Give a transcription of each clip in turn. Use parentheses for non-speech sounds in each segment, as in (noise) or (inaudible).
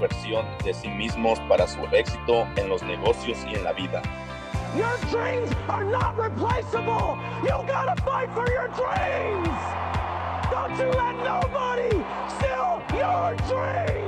versión de sí mismos para su éxito en los negocios y en la vida. Your dreams are not replaceable. You gotta fight for your dreams. Don't you let nobody steal your dreams.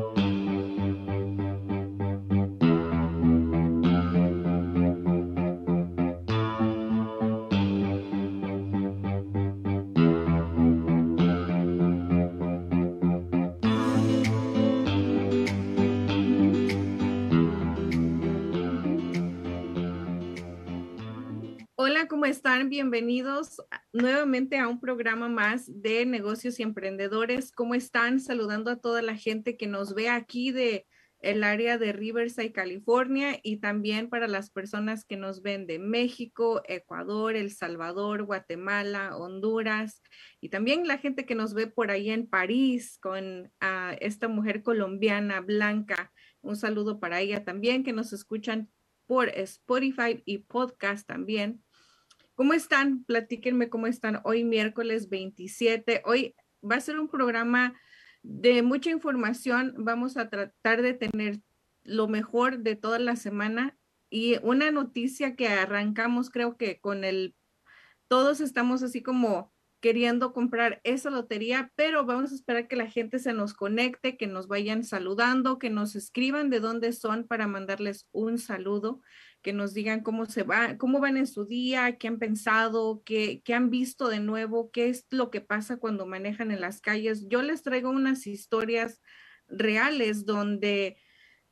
¿Cómo están? Bienvenidos nuevamente a un programa más de negocios y emprendedores. ¿Cómo están? Saludando a toda la gente que nos ve aquí de el área de Riverside, California, y también para las personas que nos ven de México, Ecuador, El Salvador, Guatemala, Honduras, y también la gente que nos ve por ahí en París con ah, esta mujer colombiana blanca. Un saludo para ella también, que nos escuchan por Spotify y podcast también. ¿Cómo están? Platíquenme cómo están hoy miércoles 27. Hoy va a ser un programa de mucha información. Vamos a tratar de tener lo mejor de toda la semana y una noticia que arrancamos creo que con el, todos estamos así como queriendo comprar esa lotería, pero vamos a esperar que la gente se nos conecte, que nos vayan saludando, que nos escriban de dónde son para mandarles un saludo, que nos digan cómo se va, cómo van en su día, qué han pensado, qué, qué han visto de nuevo, qué es lo que pasa cuando manejan en las calles. Yo les traigo unas historias reales donde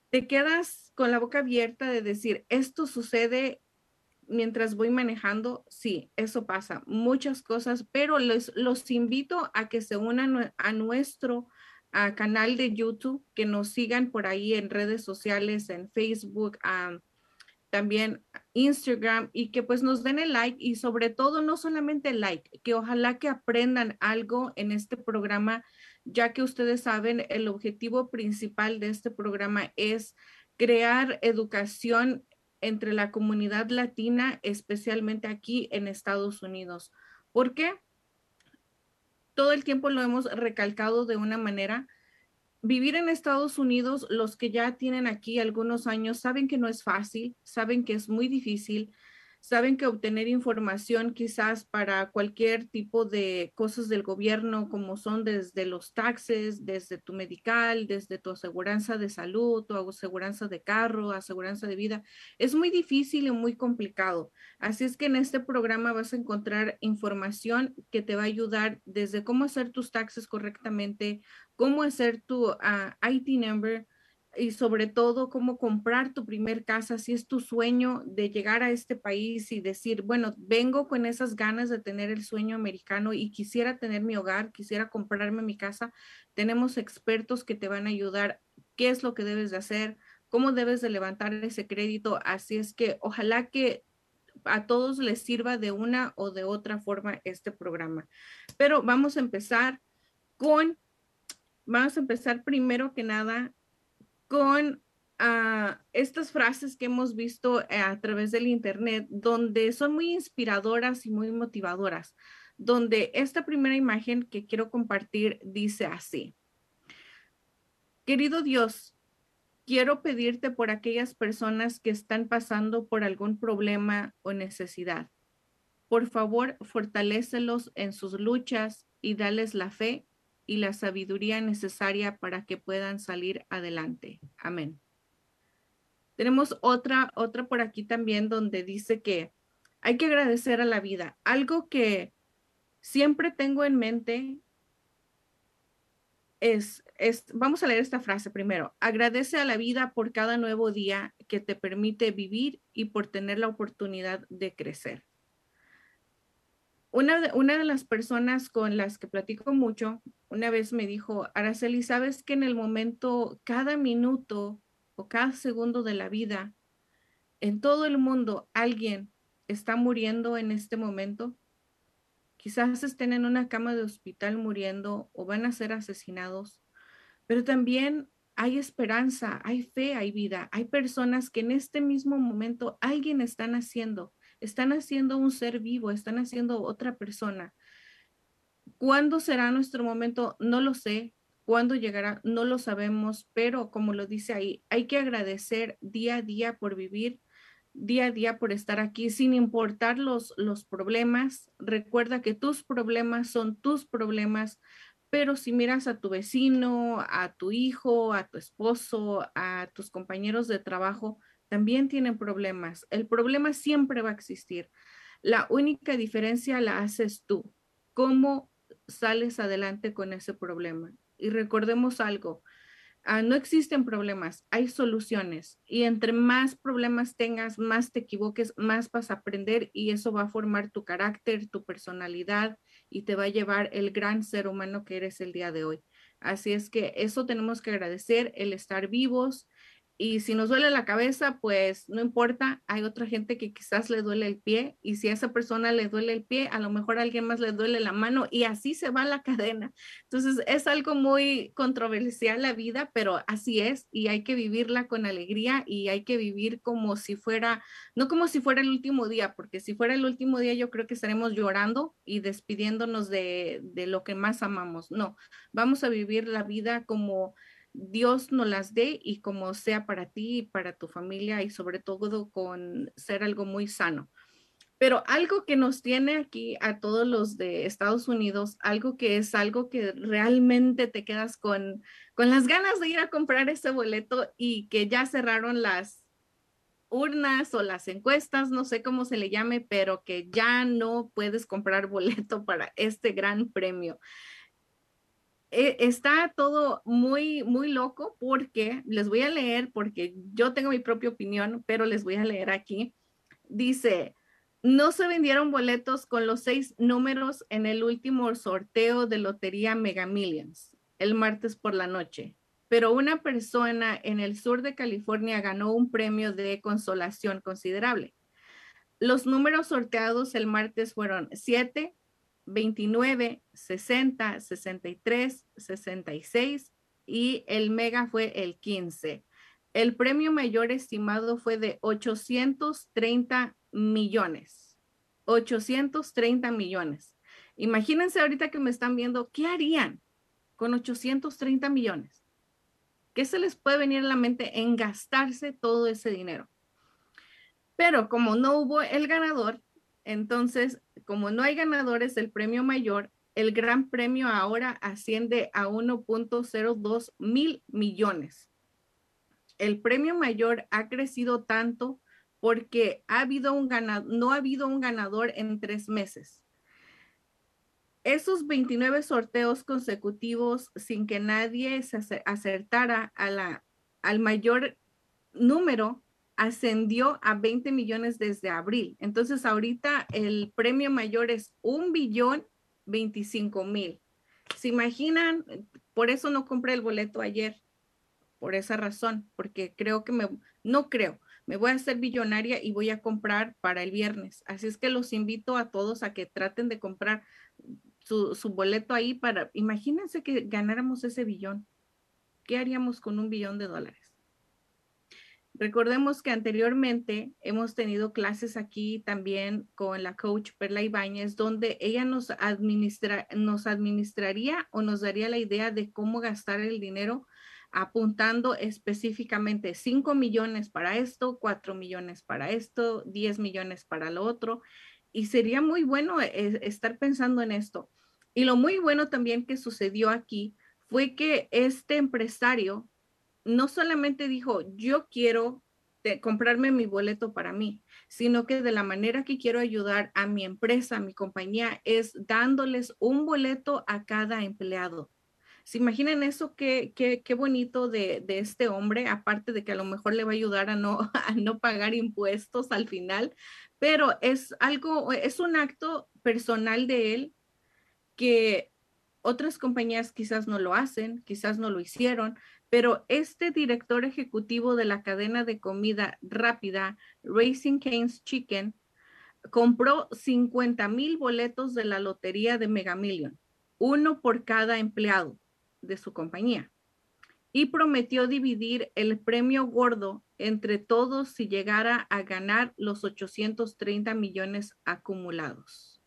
te quedas con la boca abierta de decir, esto sucede mientras voy manejando, sí, eso pasa, muchas cosas, pero los, los invito a que se unan a nuestro canal de YouTube, que nos sigan por ahí en redes sociales, en Facebook, también Instagram, y que pues nos den el like y sobre todo no solamente el like, que ojalá que aprendan algo en este programa, ya que ustedes saben, el objetivo principal de este programa es crear educación entre la comunidad latina, especialmente aquí en Estados Unidos. ¿Por qué? Todo el tiempo lo hemos recalcado de una manera. Vivir en Estados Unidos, los que ya tienen aquí algunos años saben que no es fácil, saben que es muy difícil, saben que obtener información quizás para cualquier tipo de cosas del gobierno, como son desde los taxes, desde tu medical, desde tu aseguranza de salud, tu aseguranza de carro, aseguranza de vida, es muy difícil y muy complicado. Así es que en este programa vas a encontrar información que te va a ayudar desde cómo hacer tus taxes correctamente, cómo hacer tu ah, IT number, y sobre todo cómo comprar tu primer casa, si es tu sueño de llegar a este país y decir, bueno, vengo con esas ganas de tener el sueño americano y quisiera tener mi hogar, quisiera comprarme mi casa, tenemos expertos que te van a ayudar, qué es lo que debes de hacer, cómo debes de levantar ese crédito, así es que ojalá que a todos les sirva de una o de otra forma este programa. Pero vamos a empezar con, vamos a empezar primero que nada con a estas frases que hemos visto a través del Internet, donde son muy inspiradoras y muy motivadoras, donde esta primera imagen que quiero compartir dice así. Querido Dios, quiero pedirte por aquellas personas que están pasando por algún problema o necesidad. Por favor, fortalécelos en sus luchas y dales la fe y la sabiduría necesaria para que puedan salir adelante. Amén. Tenemos otra, otra por aquí también donde dice que hay que agradecer a la vida. Algo que siempre tengo en mente es, es, vamos a leer esta frase primero. Agradece a la vida por cada nuevo día que te permite vivir y por tener la oportunidad de crecer. Una de, una de las personas con las que platico mucho, una vez me dijo, Araceli, ¿sabes que en el momento, cada minuto o cada segundo de la vida, en todo el mundo alguien está muriendo en este momento? Quizás estén en una cama de hospital muriendo o van a ser asesinados, pero también hay esperanza, hay fe, hay vida. Hay personas que en este mismo momento alguien están haciendo, están haciendo un ser vivo, están haciendo otra persona. ¿Cuándo será nuestro momento? No lo sé. ¿Cuándo llegará? No lo sabemos, pero como lo dice ahí, hay que agradecer día a día por vivir día a día por estar aquí, sin importar los, los problemas. Recuerda que tus problemas son tus problemas, pero si miras a tu vecino, a tu hijo, a tu esposo, a tus compañeros de trabajo, también tienen problemas. El problema siempre va a existir. La única diferencia la haces tú. ¿Cómo sales adelante con ese problema? Y recordemos algo, Ah, no existen problemas, hay soluciones. Y entre más problemas tengas, más te equivoques, más vas a aprender y eso va a formar tu carácter, tu personalidad y te va a llevar el gran ser humano que eres el día de hoy. Así es que eso tenemos que agradecer, el estar vivos, y si nos duele la cabeza, pues no importa, hay otra gente que quizás le duele el pie y si a esa persona le duele el pie, a lo mejor a alguien más le duele la mano y así se va la (laughs) cadena. Entonces es algo muy controversial la vida, pero así es y hay que vivirla con alegría y hay que vivir como si fuera, no como si fuera el último día, porque si fuera el último día yo creo que estaremos llorando y despidiéndonos de, de lo que más amamos. No, vamos a vivir la vida como Dios nos las dé y como sea para ti y para tu familia y sobre todo con ser algo muy sano. Pero algo que nos tiene aquí a todos los de Estados Unidos, algo que es algo que realmente te quedas con, con las ganas de ir a comprar ese boleto y que ya cerraron las urnas o las encuestas, no sé cómo se le llame, pero que ya no puedes comprar boleto para este gran premio. E, está todo muy, muy loco porque les voy a leer, porque yo tengo mi propia opinión, pero les voy a leer aquí. Dice, no se vendieron boletos con los seis números en el último sorteo de Lotería Mega Millions el martes por la noche, pero una persona en el sur de California ganó un premio de consolación considerable. Los números sorteados el martes fueron 7, 29, 60, 63, 66 y el mega fue el 15. El premio mayor estimado fue de 830 millones. 830 millones. Imagínense ahorita que me están viendo, ¿qué harían con 830 millones? ¿Qué se les puede venir a la mente en gastarse todo ese dinero? Pero como no hubo el ganador, entonces, como no hay ganadores del premio mayor, el gran premio ahora asciende a 1.02 mil millones. El premio mayor ha crecido tanto porque ha habido un no ha habido un ganador en tres meses. Esos 29 sorteos consecutivos sin que nadie se acertara al mayor número ascendió a 20 millones desde abril. Entonces, ahorita el premio mayor es un billón 25 mil. ¿Se imaginan? Por eso no compré el boleto ayer, por esa razón, porque creo que me, no creo, me voy a hacer billonaria y voy a comprar para el viernes. Así es que los invito a todos a que traten de comprar su, su boleto ahí para, imagínense que ganáramos ese billón. ¿Qué haríamos con un billón de dólares? Recordemos que anteriormente hemos tenido clases aquí también con la coach Perla Ibáñez, donde ella nos, administra, nos administraría o nos daría la idea de cómo gastar el dinero apuntando específicamente 5 millones para esto, 4 millones para esto, 10 millones para lo otro. Y sería muy bueno estar pensando en esto. Y lo muy bueno también que sucedió aquí fue que este empresario no solamente dijo, yo quiero comprarme mi boleto para mí, sino que de la manera que quiero ayudar a mi empresa, a mi compañía, es dándoles un boleto a cada empleado. ¿Se imaginan eso? Qué, qué, qué bonito de, de, este hombre, aparte de que a lo mejor le va a ayudar a no, (laughs) a no pagar impuestos al final, pero es algo, es un acto personal de él que otras compañías quizás no lo hacen, quizás no lo hicieron, pero este director ejecutivo de la cadena de comida rápida, Racing Cane's Chicken, compró 50 mil boletos de la lotería de Mega Million, uno por cada empleado de su compañía, y prometió dividir el premio gordo entre todos si llegara a ganar los 830 millones acumulados.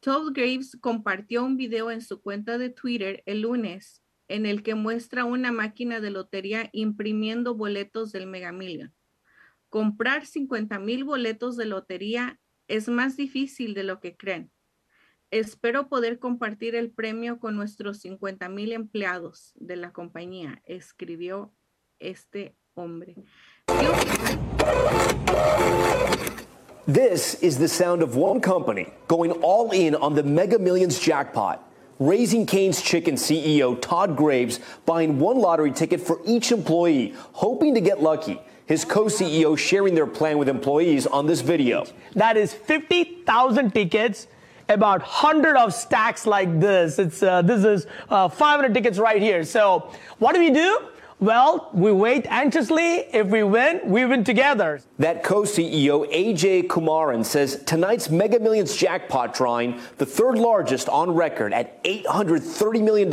Todd Graves compartió un video en su cuenta de Twitter el lunes en el que muestra una máquina de lotería imprimiendo boletos del Mega Million. Comprar 50 mil boletos de lotería es más difícil de lo que creen. Espero poder compartir el premio con nuestros 50 mil empleados de la compañía, escribió este hombre. This is the sound of one company going all in on the Mega Millions jackpot. Raising Cane's Chicken CEO Todd Graves buying one lottery ticket for each employee, hoping to get lucky. His co CEO sharing their plan with employees on this video. That is 50,000 tickets about 100 of stacks like this. It's uh, this is uh, 500 tickets right here. So what do we do? Well, we wait anxiously. If we win, we win together. That co-CEO AJ Kumaran says tonight's Mega Millions jackpot drawing, the third largest on record at $830 million,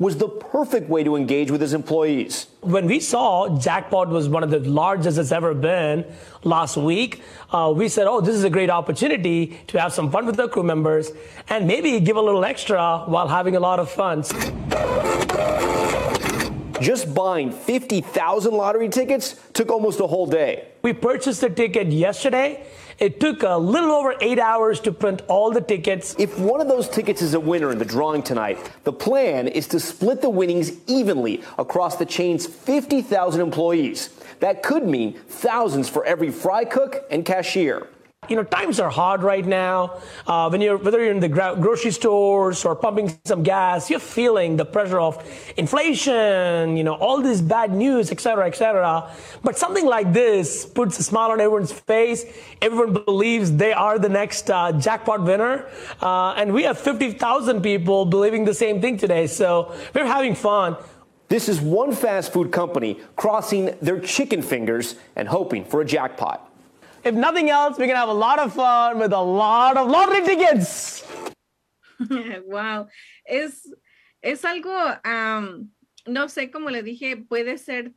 was the perfect way to engage with his employees. When we saw jackpot was one of the largest it's ever been last week, uh, we said, oh, this is a great opportunity to have some fun with the crew members and maybe give a little extra while having a lot of fun. Just buying 50,000 lottery tickets took almost a whole day. We purchased the ticket yesterday. It took a little over eight hours to print all the tickets. If one of those tickets is a winner in the drawing tonight, the plan is to split the winnings evenly across the chain's 50,000 employees. That could mean thousands for every fry cook and cashier you know, times are hard right now. Uh, when you're, whether you're in the grocery stores or pumping some gas, you're feeling the pressure of inflation, you know, all this bad news, et cetera, et cetera. But something like this puts a smile on everyone's face. Everyone believes they are the next uh, jackpot winner. Uh, and we have 50,000 people believing the same thing today. So we're having fun. This is one fast food company crossing their chicken fingers and hoping for a jackpot. If nothing else, we can have a lot of fun with a lot of lottery tickets. (laughs) wow. Es, es algo, um, no sé, como le dije, puede ser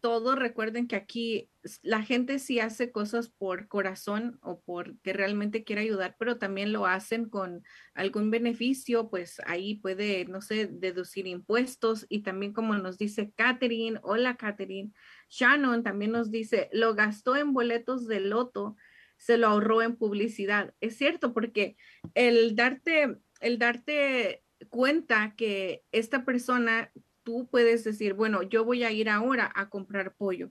todo. Recuerden que aquí la gente sí hace cosas por corazón o porque realmente quiere ayudar, pero también lo hacen con algún beneficio, pues ahí puede, no sé, deducir impuestos y también como nos dice Catherine, hola Catherine, Shannon también nos dice, lo gastó en boletos de loto, se lo ahorró en publicidad. Es cierto, porque el darte, el darte cuenta que esta persona, tú puedes decir, bueno, yo voy a ir ahora a comprar pollo.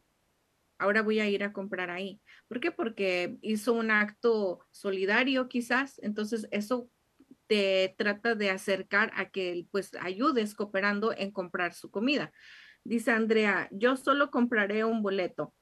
Ahora voy a ir a comprar ahí. ¿Por qué? Porque hizo un acto solidario quizás. Entonces eso te trata de acercar a que pues ayudes cooperando en comprar su comida. Dice Andrea, yo solo compraré un boleto.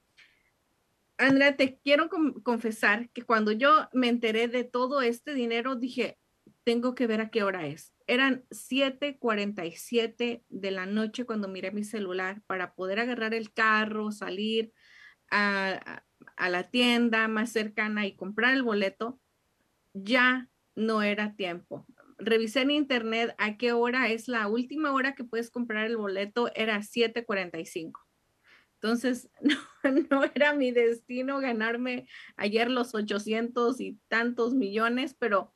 Andrea, te quiero confesar que cuando yo me enteré de todo este dinero, dije, tengo que ver a qué hora es. Eran 7:47 de la noche cuando miré mi celular para poder agarrar el carro, salir a, la tienda más cercana y comprar el boleto. Ya no era tiempo revisé en internet a qué hora es la última hora que puedes comprar el boleto, era 7:45. Entonces, (laughs) no era mi destino ganarme ayer los 800 y tantos millones, pero,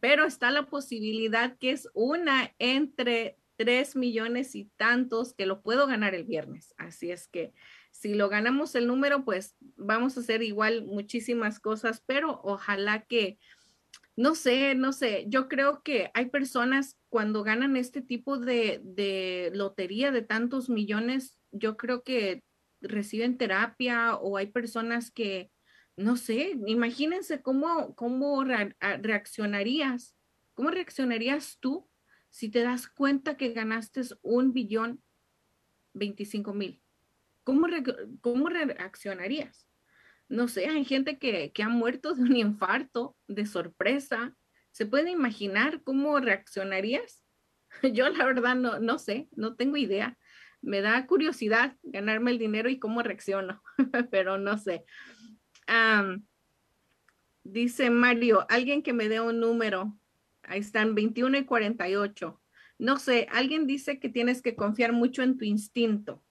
pero está la posibilidad que es una entre 3 millones y tantos que lo puedo ganar el viernes. Así es que si lo ganamos el número, pues vamos a hacer igual muchísimas cosas, pero ojalá que, no sé, no sé, yo creo que hay personas cuando ganan este tipo de, de lotería de tantos millones, yo creo que reciben terapia o hay personas que, no sé, imagínense cómo, cómo reaccionarías, cómo reaccionarías tú si te das cuenta que ganaste un billón 25 mil. ¿Cómo, ¿Cómo reaccionarías? No sé, hay gente que, que ha muerto de un infarto, de sorpresa. ¿Se puede imaginar cómo reaccionarías? (laughs) Yo la verdad no, no sé, no tengo idea me da curiosidad ganarme el dinero y cómo reacciono, (laughs) pero no sé. dice Mario, alguien que me dé un número. Ahí están 21 y 48. No sé, alguien dice que tienes que confiar mucho en tu instinto.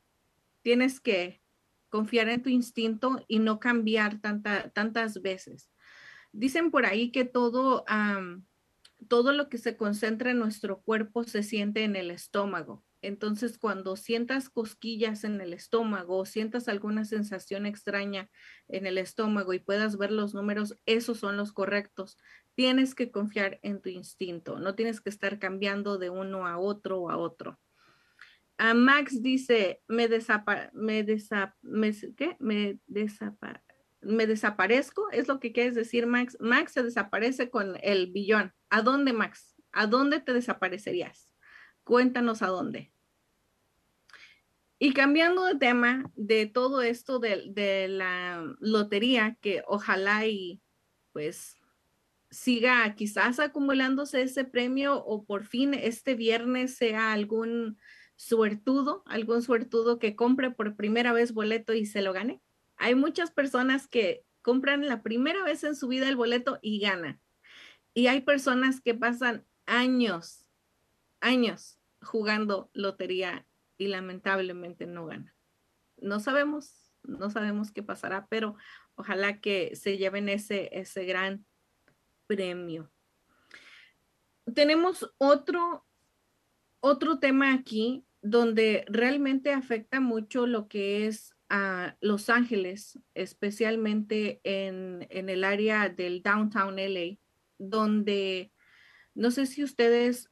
Tienes que confiar en tu instinto y no cambiar tanta, tantas veces. Dicen por ahí que todo, todo lo que se concentra en nuestro cuerpo se siente en el estómago. Entonces, cuando sientas cosquillas en el estómago o sientas alguna sensación extraña en el estómago y puedas ver los números, esos son los correctos. Tienes que confiar en tu instinto, no tienes que estar cambiando de uno a otro o a otro. A Max dice, me, me, me, me desaparezco, es lo que quieres decir, Max. Max se desaparece con el billón. ¿A dónde, Max? ¿A dónde te desaparecerías? Cuéntanos a dónde. Y cambiando de tema de todo esto de, la lotería, que ojalá y pues siga quizás acumulándose ese premio o por fin este viernes sea algún suertudo, algún suertudo que compre por primera vez boleto y se lo gane. Hay muchas personas que compran la primera vez en su vida el boleto y ganan. Y hay personas que pasan años, años jugando lotería y lamentablemente no gana. No sabemos, no sabemos qué pasará, pero ojalá que se lleven ese, ese gran premio. Tenemos otro, otro tema aquí donde realmente afecta mucho lo que es a Los Ángeles, especialmente en, en el área del downtown LA, donde no sé si ustedes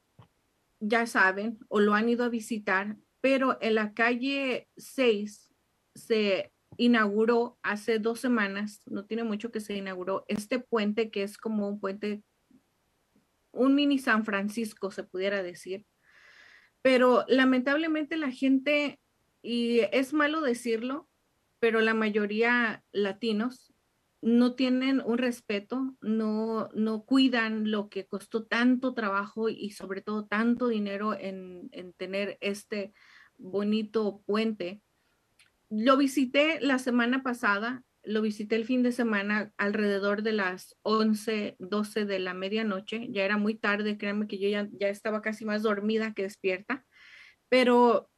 ya saben o lo han ido a visitar, pero en la calle 6 se inauguró hace dos semanas, no tiene mucho que se inauguró, este puente que es como un puente, un mini San Francisco, se pudiera decir. Pero lamentablemente la gente, y es malo decirlo, pero la mayoría latinos no tienen un respeto, no, no cuidan lo que costó tanto trabajo y sobre todo tanto dinero en, en tener este bonito puente. Lo visité la semana pasada, lo visité el fin de semana alrededor de las 11, 12 de la medianoche. Ya era muy tarde, créanme que yo ya, ya estaba casi más dormida que despierta, pero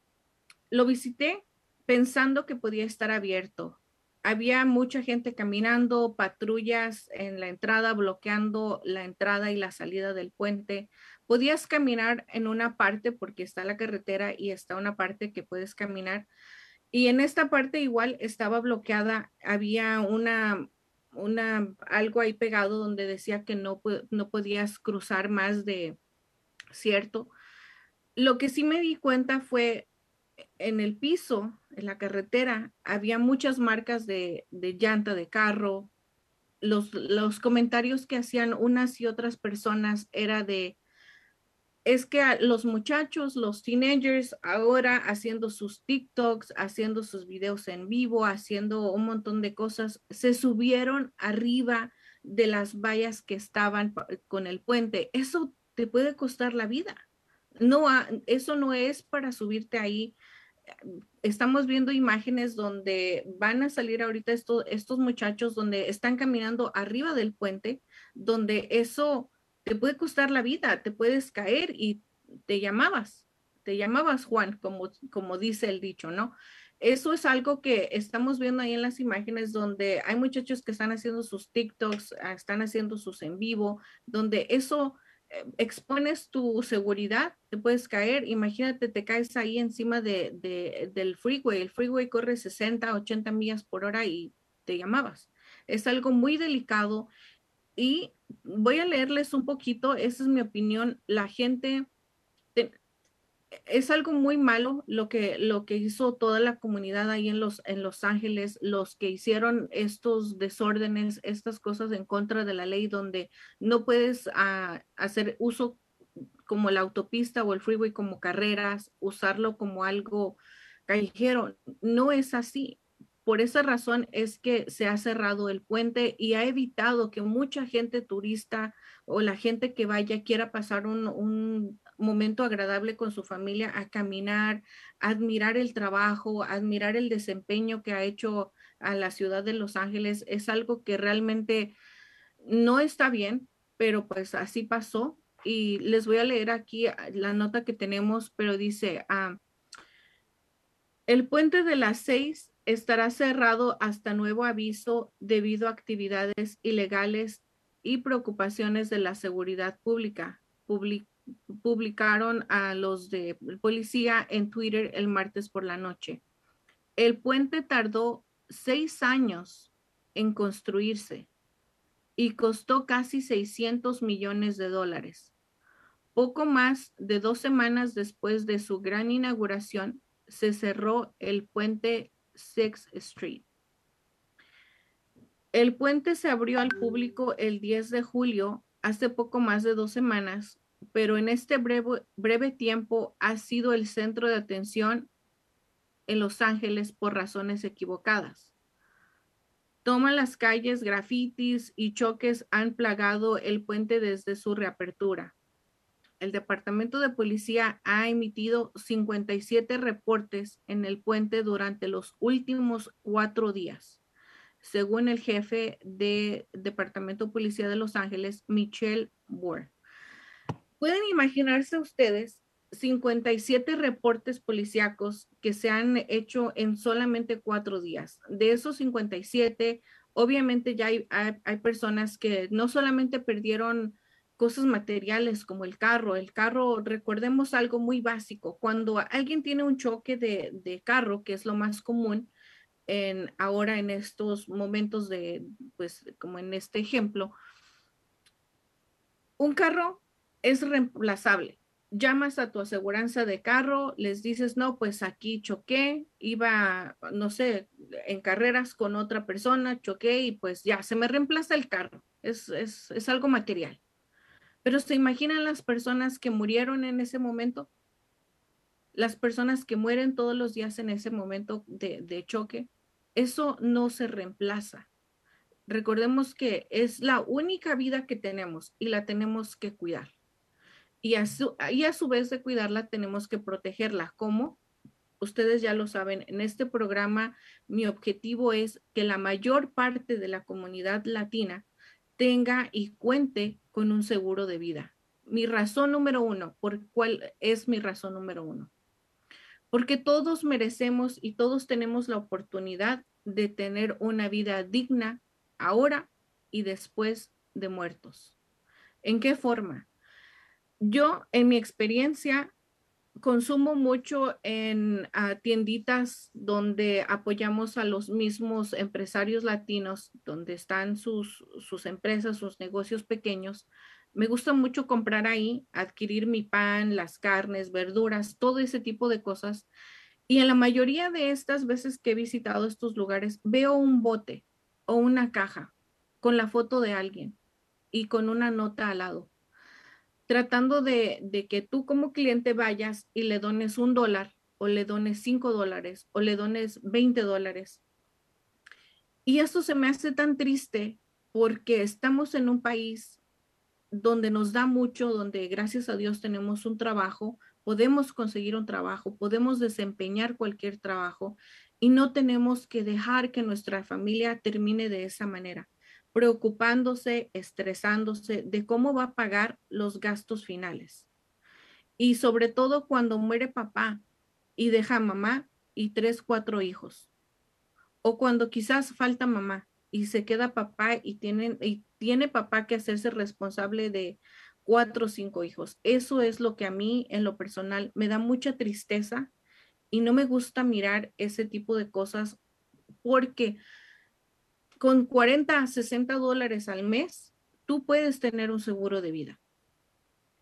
lo visité pensando que podía estar abierto. Había mucha gente caminando, patrullas en la entrada, bloqueando la entrada y la salida del puente podías caminar en una parte porque está la carretera y está una parte que puedes caminar. Y en esta parte igual estaba bloqueada, había una, una, algo ahí pegado donde decía que no, no podías cruzar más de cierto. Lo que sí me di cuenta fue en el piso, en la carretera, había muchas marcas de, de llanta de carro. Los, los comentarios que hacían unas y otras personas era de, es que los muchachos, los teenagers, ahora haciendo sus TikToks, haciendo sus videos en vivo, haciendo un montón de cosas, se subieron arriba de las vallas que estaban con el puente. Eso te puede costar la vida. No, eso no es para subirte ahí. Estamos viendo imágenes donde van a salir ahorita estos muchachos donde están caminando arriba del puente, donde eso te puede costar la vida, te puedes caer y te llamabas, te llamabas Juan, como, como dice el dicho, ¿no? eso es algo que estamos viendo ahí en las imágenes donde hay muchachos que están haciendo sus TikToks, ah, están haciendo sus en vivo, donde eso eh, expones tu seguridad, te puedes caer, imagínate, te caes ahí encima de, de, del freeway, el freeway corre 60, 80 millas por hora y te llamabas. Es algo muy delicado y voy a leerles un poquito, esa es mi opinión, la gente es algo muy malo lo que, lo que hizo toda la comunidad ahí en Los, en los Ángeles, los que hicieron estos desórdenes, estas cosas en contra de la ley, donde no puedes ah, hacer uso como la autopista o el freeway como carreras, usarlo como algo callejero. No es así. Por esa razón es que se ha cerrado el puente y ha evitado que mucha gente turista o la gente que vaya quiera pasar un, momento agradable con su familia a caminar, admirar el trabajo, admirar el desempeño que ha hecho a la ciudad de Los Ángeles. Es algo que realmente no está bien, pero pues así pasó. Y les voy a leer aquí la nota que tenemos, pero dice, ah, el puente de las seis estará cerrado hasta nuevo aviso debido a actividades ilegales y preocupaciones de la seguridad pública publicaron a los de policía en Twitter el martes por la noche. El puente tardó seis años en construirse y costó casi 600 millones de dólares. Poco más de dos semanas después de su gran inauguración, se cerró el puente Sixth Street. El puente se abrió al público el 10 de julio, hace poco más de dos semanas, pero en este breve, breve tiempo ha sido el centro de atención en Los Ángeles por razones equivocadas. Toman las calles, grafitis y choques han plagado el puente desde su reapertura. El Departamento de Policía ha emitido 57 reportes en el puente durante los últimos cuatro días, según el jefe del Departamento de Policía de Los Ángeles, Michelle Moore. Pueden imaginarse ustedes 57 reportes policíacos que se han hecho en solamente cuatro días. De esos 57, obviamente ya hay, personas que no solamente perdieron cosas materiales como el carro. El carro, recordemos algo muy básico. Cuando alguien tiene un choque de, de carro, que es lo más común en, ahora en estos momentos de, pues como en este ejemplo, un carro es reemplazable. Llamas a tu aseguranza de carro, les dices, no, pues aquí choqué, iba, no sé, en carreras con otra persona, choqué y pues ya, se me reemplaza el carro. Es, es, es algo material. Pero ¿se imaginan las personas que murieron en ese momento? Las personas que mueren todos los días en ese momento de, choque. Eso no se reemplaza. Recordemos que es la única vida que tenemos y la tenemos que cuidar y a, su, y a su vez de cuidarla tenemos que protegerla. ¿Cómo? Ustedes ya lo saben, en este programa mi objetivo es que la mayor parte de la comunidad latina tenga y cuente con un seguro de vida. Mi razón número uno, ¿por cuál es mi razón número uno? Porque todos merecemos y todos tenemos la oportunidad de tener una vida digna ahora y después de muertos. ¿En qué forma? Yo, en mi experiencia, consumo mucho en ah, tienditas donde apoyamos a los mismos empresarios latinos, donde están sus, sus empresas, sus negocios pequeños. Me gusta mucho comprar ahí, adquirir mi pan, las carnes, verduras, todo ese tipo de cosas. Y en la mayoría de estas veces que he visitado estos lugares, veo un bote o una caja con la foto de alguien y con una nota al lado tratando de, que tú como cliente vayas y le dones un dólar o le dones cinco dólares o le dones 20 dólares. Y eso se me hace tan triste porque estamos en un país donde nos da mucho, donde gracias a Dios tenemos un trabajo, podemos conseguir un trabajo, podemos desempeñar cualquier trabajo y no tenemos que dejar que nuestra familia termine de esa manera preocupándose, estresándose de cómo va a pagar los gastos finales. Y sobre todo cuando muere papá y deja mamá, y tres, cuatro hijos. O cuando quizás falta mamá y se queda papá y, tienen, y tiene papá que hacerse responsable de cuatro o cinco hijos. Eso es lo que a mí en lo personal me da mucha tristeza y no me gusta mirar ese tipo de cosas porque con 40 a 60 dólares al mes, tú puedes tener un seguro de vida.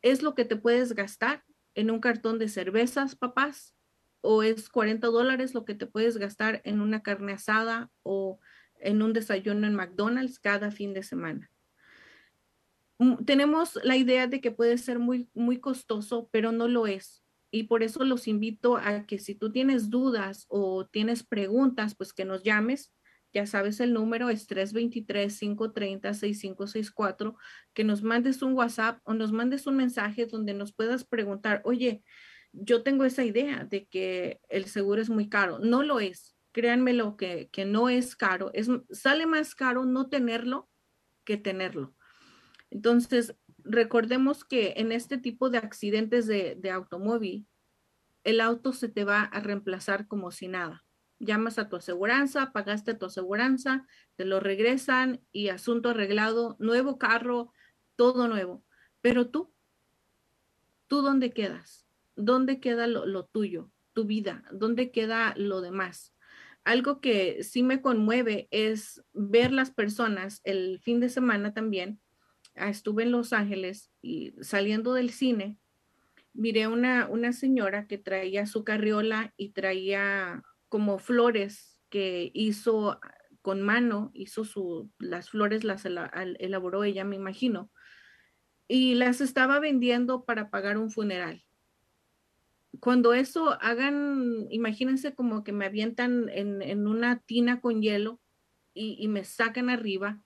Es lo que te puedes gastar en un cartón de cervezas, papás, o es 40 dólares lo que te puedes gastar en una carne asada o en un desayuno en McDonald's cada fin de semana. Mm, tenemos la idea de que puede ser muy, muy costoso, pero no lo es. Y por eso los invito a que si tú tienes dudas o tienes preguntas, pues que nos llames. Ya sabes el número es 323-530-6564, que nos mandes un WhatsApp o nos mandes un mensaje donde nos puedas preguntar, oye, yo tengo esa idea de que el seguro es muy caro. No lo es. Créanme lo que, que no es caro. Es, sale más caro no tenerlo que tenerlo. Entonces, recordemos que en este tipo de accidentes de, de automóvil, el auto se te va a reemplazar como si nada. Llamas a tu aseguranza, pagaste tu aseguranza, te lo regresan y asunto arreglado, nuevo carro, todo nuevo. Pero tú, ¿tú dónde quedas? ¿dónde queda lo, tuyo, tu vida? ¿Dónde queda lo demás? Algo que sí me conmueve es ver las personas el fin de semana también. Ah, estuve en Los Ángeles y saliendo del cine, miré una, una señora que traía su carriola y traía como flores que hizo con mano, hizo su, las flores las elaboró ella, me imagino, y las estaba vendiendo para pagar un funeral cuando eso hagan, imagínense como que me avientan en, una tina con hielo y, me sacan arriba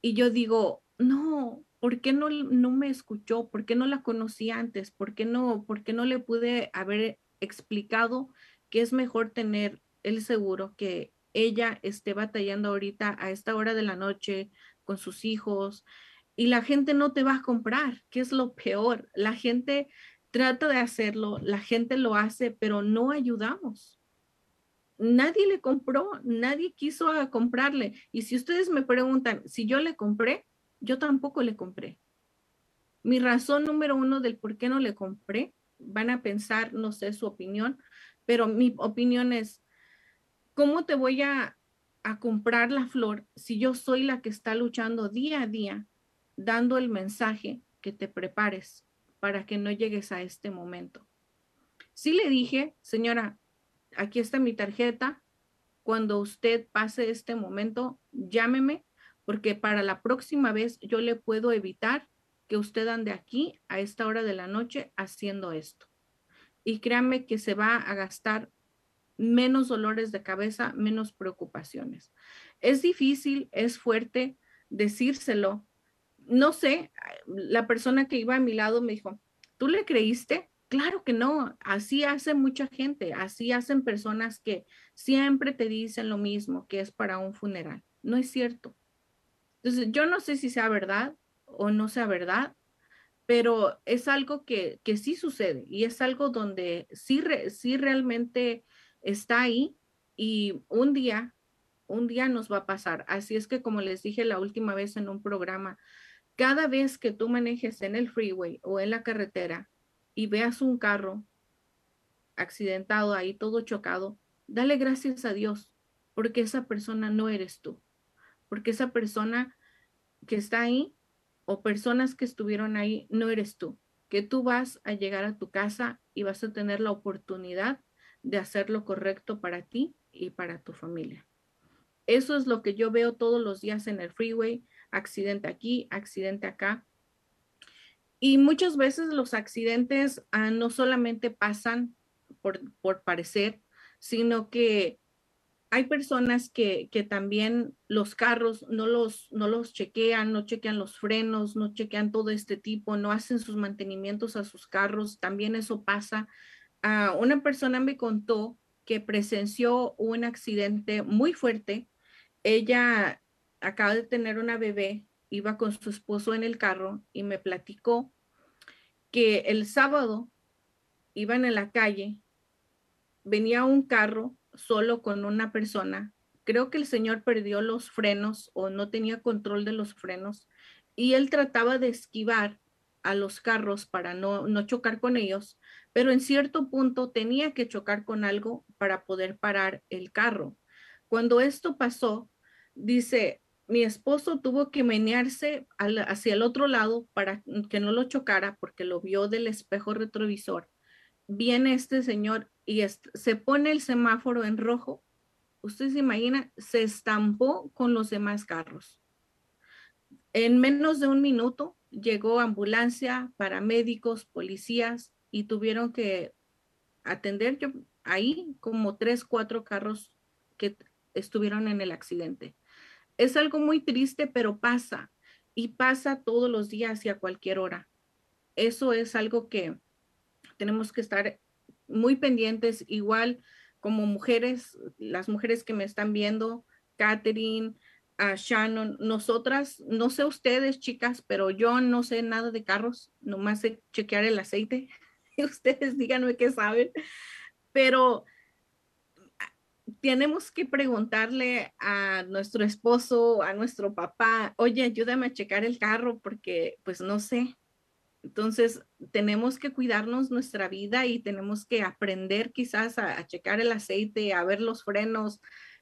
y yo digo, no, ¿por qué no, no me escuchó? ¿Por qué no la conocí antes? ¿Por qué no, por qué no le pude haber explicado que es mejor tener el seguro que ella esté batallando ahorita a esta hora de la noche con sus hijos y la gente no te va a comprar, que es lo peor. La gente trata de hacerlo, la gente lo hace, pero no ayudamos. Nadie le compró, nadie quiso comprarle. Y si ustedes me preguntan si yo le compré, yo tampoco le compré. Mi razón número uno del por qué no le compré, van a pensar, no sé su opinión, pero mi opinión es, ¿cómo te voy a, a comprar la flor si yo soy la que está luchando día a día, dando el mensaje que te prepares, para que no llegues a este momento. Sí le dije, señora, aquí está mi tarjeta. Cuando usted pase este momento, llámeme porque para la próxima vez yo le puedo evitar que usted ande aquí a esta hora de la noche haciendo esto. Y créanme que se va a gastar menos dolores de cabeza, menos preocupaciones. Es difícil, es fuerte decírselo, no sé, la persona que iba a mi lado me dijo, ¿tú le creíste? Claro que no, así hace mucha gente, así hacen personas que siempre te dicen lo mismo, que es para un funeral. No es cierto. Entonces, yo no sé si sea verdad o no sea verdad, pero es algo que, que sí sucede y es algo donde sí, sí realmente está ahí y un día, un día nos va a pasar. Así es que como les dije la última vez en un programa, cada vez que tú manejes en el freeway o en la carretera y veas un carro accidentado ahí, todo chocado, dale gracias a Dios, porque esa persona no eres tú, porque esa persona que está ahí o personas que estuvieron ahí no eres tú, que tú vas a llegar a tu casa y vas a tener la oportunidad de hacer lo correcto para ti y para tu familia. Eso es lo que yo veo todos los días en el freeway, accidente aquí, accidente acá. Y muchas veces los accidentes ah, no solamente pasan por, por, parecer, sino que hay personas que, que, también los carros no los, no los chequean, no chequean los frenos, no chequean todo este tipo, no hacen sus mantenimientos a sus carros. También eso pasa. Uh, una persona me contó que presenció un accidente muy fuerte. Ella acaba de tener una bebé, iba con su esposo en el carro y me platicó que el sábado iban en la calle venía un carro solo con una persona. Creo que el señor perdió los frenos o no tenía control de los frenos y él trataba de esquivar a los carros para no, no chocar con ellos, pero en cierto punto tenía que chocar con algo para poder parar el carro. Cuando esto pasó, dice, mi esposo tuvo que menearse hacia el otro lado para que no lo chocara porque lo vio del espejo retrovisor. Viene este señor y se pone el semáforo en rojo. Usted se imagina, se estampó con los demás carros. En menos de un minuto llegó ambulancia, paramédicos, policías y tuvieron que atender yo, ahí como tres, cuatro carros que estuvieron en el accidente. Es algo muy triste, pero pasa y pasa todos los días y a cualquier hora. Eso es algo que tenemos que estar muy pendientes, igual como mujeres, las mujeres que me están viendo, Catherine, Shannon, nosotras, no sé ustedes chicas, pero yo no sé nada de carros, nomás sé chequear el aceite. (laughs) Ustedes díganme qué saben, pero tenemos que preguntarle a nuestro esposo, a nuestro papá, oye, ayúdame a checar el carro porque pues no sé. Entonces, tenemos que cuidarnos nuestra vida y tenemos que aprender quizás a, checar el aceite, a ver los frenos.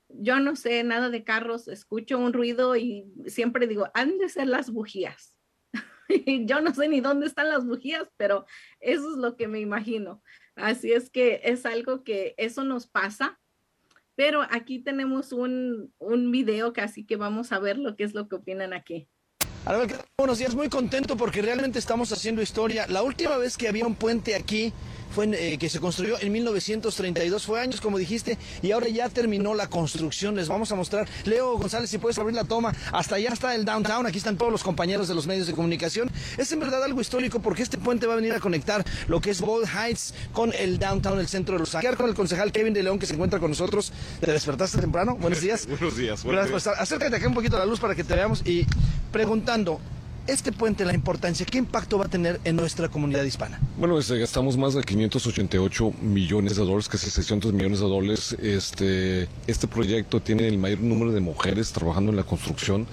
Yo no sé nada de carros, escucho un ruido y siempre digo, han de ser las bujías. (laughs) Yo no sé ni dónde están las bujías, pero eso es lo que me imagino. Así es que es algo que eso nos pasa pero aquí tenemos un, un video que así que vamos a ver lo que es lo que opinan aquí. Buenos días, muy contento porque realmente estamos haciendo historia. La última vez que había un puente aquí fue eh, que se construyó en 1932, fue años como dijiste, y ahora ya terminó la construcción. Les vamos a mostrar, Leo González, si puedes abrir la toma, hasta allá está el downtown, aquí están todos los compañeros de los medios de comunicación. Es en verdad algo histórico porque este puente va a venir a conectar lo que es Bold Heights con el downtown, el centro de Los Ángeles. Con el concejal Kevin de León que se encuentra con nosotros. ¿Te despertaste temprano? Buenos (laughs) días. Buenos días. Gracias por estar. Acércate acá un poquito a la luz para que te veamos y preguntando, este puente, la importancia, ¿qué impacto va a tener en nuestra comunidad hispana? Bueno, este, gastamos más de 588 millones de dólares, casi 600 millones de dólares. Este, este proyecto tiene el mayor número de mujeres trabajando en la construcción,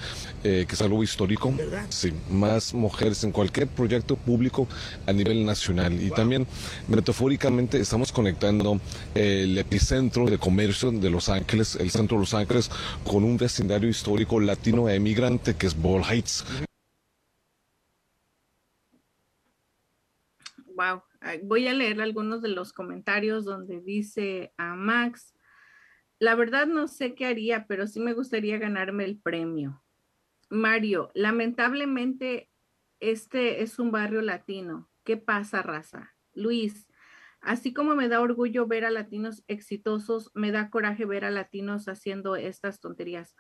eh, que es algo histórico. ¿Verdad? Sí, más mujeres en cualquier proyecto público a nivel nacional. Y también, metafóricamente, estamos conectando el epicentro de comercio de Los Ángeles, el centro de Los Ángeles, con un vecindario histórico latino e emigrante que es Ball Heights. Wow, voy a leer algunos de los comentarios donde dice a Max, la verdad no sé qué haría, pero sí me gustaría ganarme el premio. Mario, lamentablemente este es un barrio latino. ¿Qué pasa, raza? Luis, así como me da orgullo ver a latinos exitosos, me da coraje ver a latinos haciendo estas tonterías.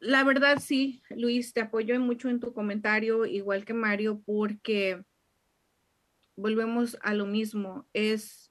La verdad sí, Luis, te apoyo mucho en tu comentario, igual que Mario, porque volvemos a lo mismo, es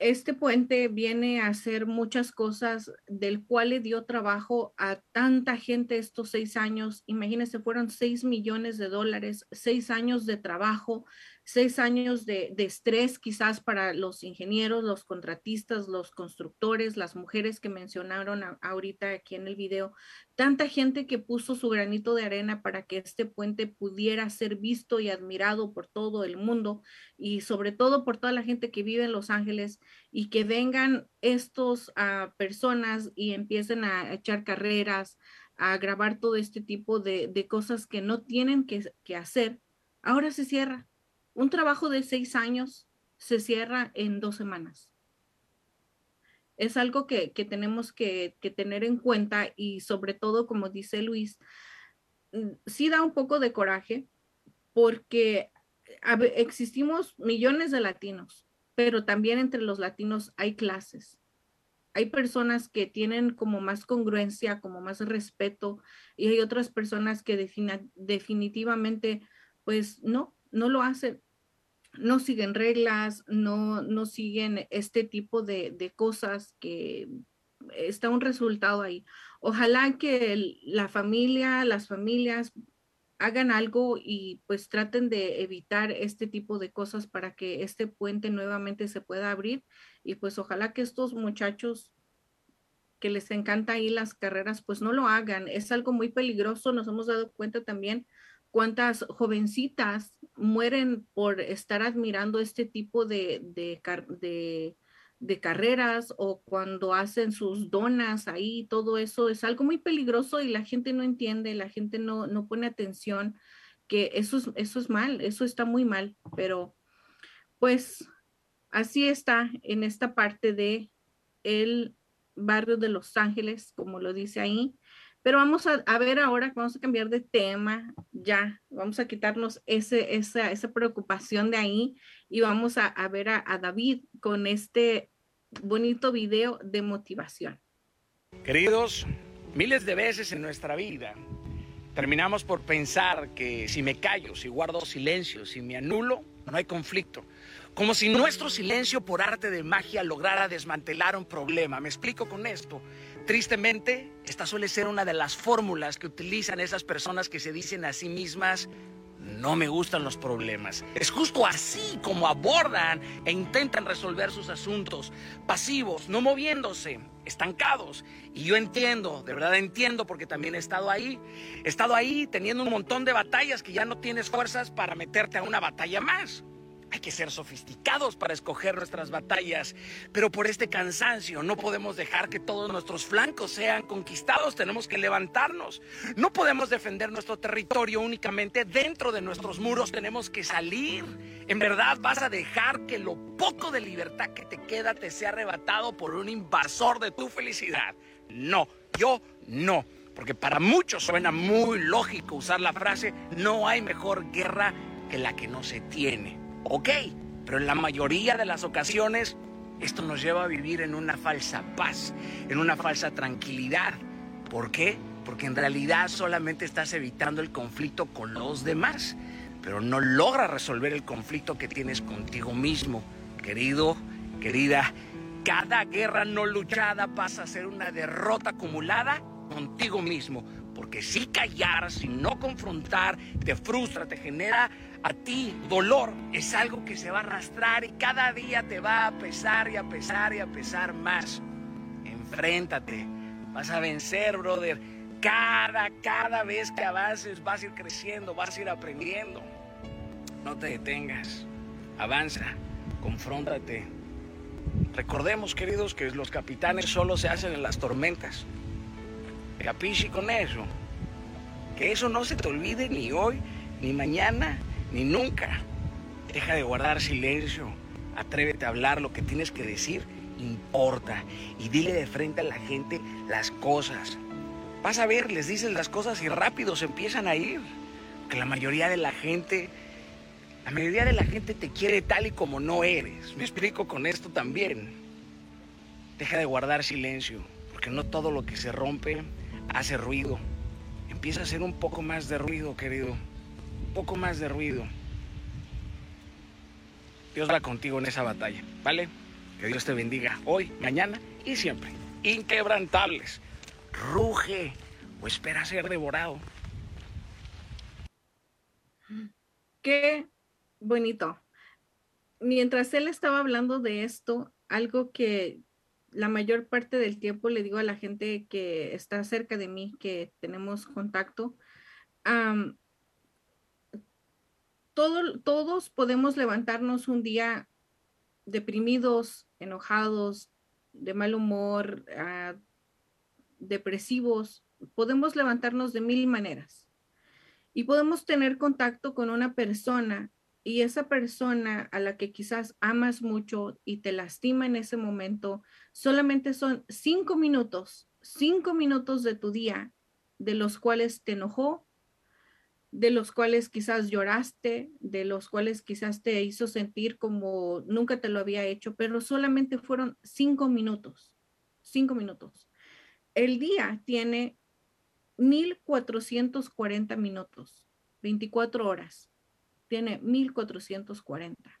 este puente viene a hacer muchas cosas del cual le dio trabajo a tanta gente estos seis años. Imagínense, fueron seis millones de dólares, seis años de trabajo, seis años de, estrés quizás para los ingenieros, los contratistas, los constructores, las mujeres que mencionaron ahorita aquí en el video, tanta gente que puso su granito de arena para que este puente pudiera ser visto y admirado por todo el mundo y sobre todo por toda la gente que vive en Los Ángeles y que vengan estos uh, personas y empiecen a echar carreras, a grabar todo este tipo de, cosas que no tienen que hacer, ahora se cierra un trabajo de seis años se cierra en dos semanas. Es algo que, tenemos que, tener en cuenta y sobre todo, como dice Luis, mm, sí da un poco de coraje porque existimos millones de latinos, pero también entre los latinos hay clases. Hay personas que tienen como más congruencia, como más respeto, y hay otras personas que definitivamente, pues no, no lo hacen, no siguen reglas, no, no siguen este tipo de, de, cosas que está un resultado ahí. Ojalá que la familia, las familias hagan algo y pues traten de evitar este tipo de cosas para que este puente nuevamente se pueda abrir Y pues ojalá que estos muchachos que les encanta ahí las carreras, pues no lo hagan. Es algo muy peligroso. Nos hemos dado cuenta también cuántas jovencitas mueren por estar admirando este tipo de, de, carreras o cuando hacen sus donas ahí, todo eso es algo muy peligroso y la gente no entiende, la gente no, no pone atención, que eso es, eso es mal, eso está muy mal, pero pues así está en esta parte de el barrio de Los Ángeles, como lo dice ahí. Pero vamos a, ver ahora, vamos a cambiar de tema, ya, vamos a quitarnos ese, esa, esa preocupación de ahí y vamos a, a ver a, a David con este bonito video de motivación. Queridos, miles de veces en nuestra vida terminamos por pensar que si me callo, si guardo silencio, si me anulo, no hay conflicto. Como si nuestro silencio por arte de magia lograra desmantelar un problema. Me explico con esto. Tristemente, esta suele ser una de las fórmulas que utilizan esas personas que se dicen a sí mismas, no me gustan los problemas. Es justo así como abordan e intentan resolver sus asuntos, pasivos, no moviéndose, estancados. Y yo entiendo, de verdad entiendo, porque también he estado ahí. He estado ahí teniendo un montón de batallas que ya no tienes fuerzas para meterte a una batalla más. Hay que ser sofisticados para escoger nuestras batallas, pero por este cansancio no podemos dejar que todos nuestros flancos sean conquistados, tenemos que levantarnos. No podemos defender nuestro territorio únicamente dentro de nuestros muros, tenemos que salir. En verdad vas a dejar que lo poco de libertad que te queda te sea arrebatado por un invasor de tu felicidad. No, yo no. Porque para muchos suena muy lógico usar la frase, no hay mejor guerra que la que no se tiene. Ok, pero en la mayoría de las ocasiones esto nos lleva a vivir en una falsa paz, en una falsa tranquilidad. ¿Por qué? Porque en realidad solamente estás evitando el conflicto con los demás, pero no logras resolver el conflicto que tienes contigo mismo. Querido, querida, cada guerra no luchada pasa a ser una derrota acumulada contigo mismo. Porque si callar, si no confrontar, te frustra, te genera a ti dolor, es algo que se va a arrastrar y cada día te va a pesar y a pesar y a pesar más. Enfréntate, vas a vencer, brother. Cada, cada vez que avances vas a ir creciendo, vas a ir aprendiendo. No te detengas, avanza, confróntate. Recordemos, queridos, que los capitanes solo se hacen en las tormentas. Capichi con eso. Que eso no se te olvide ni hoy, ni mañana, ni nunca. Deja de guardar silencio. Atrévete a hablar lo que tienes que decir. Importa. Y dile de frente a la gente las cosas. Vas a ver, les dices las cosas y rápido se empiezan a ir. Que la mayoría de la gente, la mayoría de la gente te quiere tal y como no eres. Me explico con esto también. Deja de guardar silencio, porque no todo lo que se rompe hace ruido. Empieza a hacer un poco más de ruido, querido poco más de ruido. Dios va contigo en esa batalla, ¿vale? Que Dios te bendiga hoy, mañana y siempre. Inquebrantables. Ruge o espera ser devorado. Qué bonito. Mientras él estaba hablando de esto, algo que la mayor parte del tiempo le digo a la gente que está cerca de mí, que tenemos contacto, todos podemos levantarnos un día deprimidos, enojados, de mal humor, ah, depresivos. Podemos levantarnos de mil maneras y podemos tener contacto con una persona y esa persona a la que quizás amas mucho y te lastima en ese momento, solamente son cinco minutos, cinco minutos de tu día de los cuales te enojó, de los cuales quizás lloraste, de los cuales quizás te hizo sentir como nunca te lo había hecho, pero solamente fueron cinco minutos, cinco minutos. El día tiene 1440 minutos, 24 horas, tiene 1440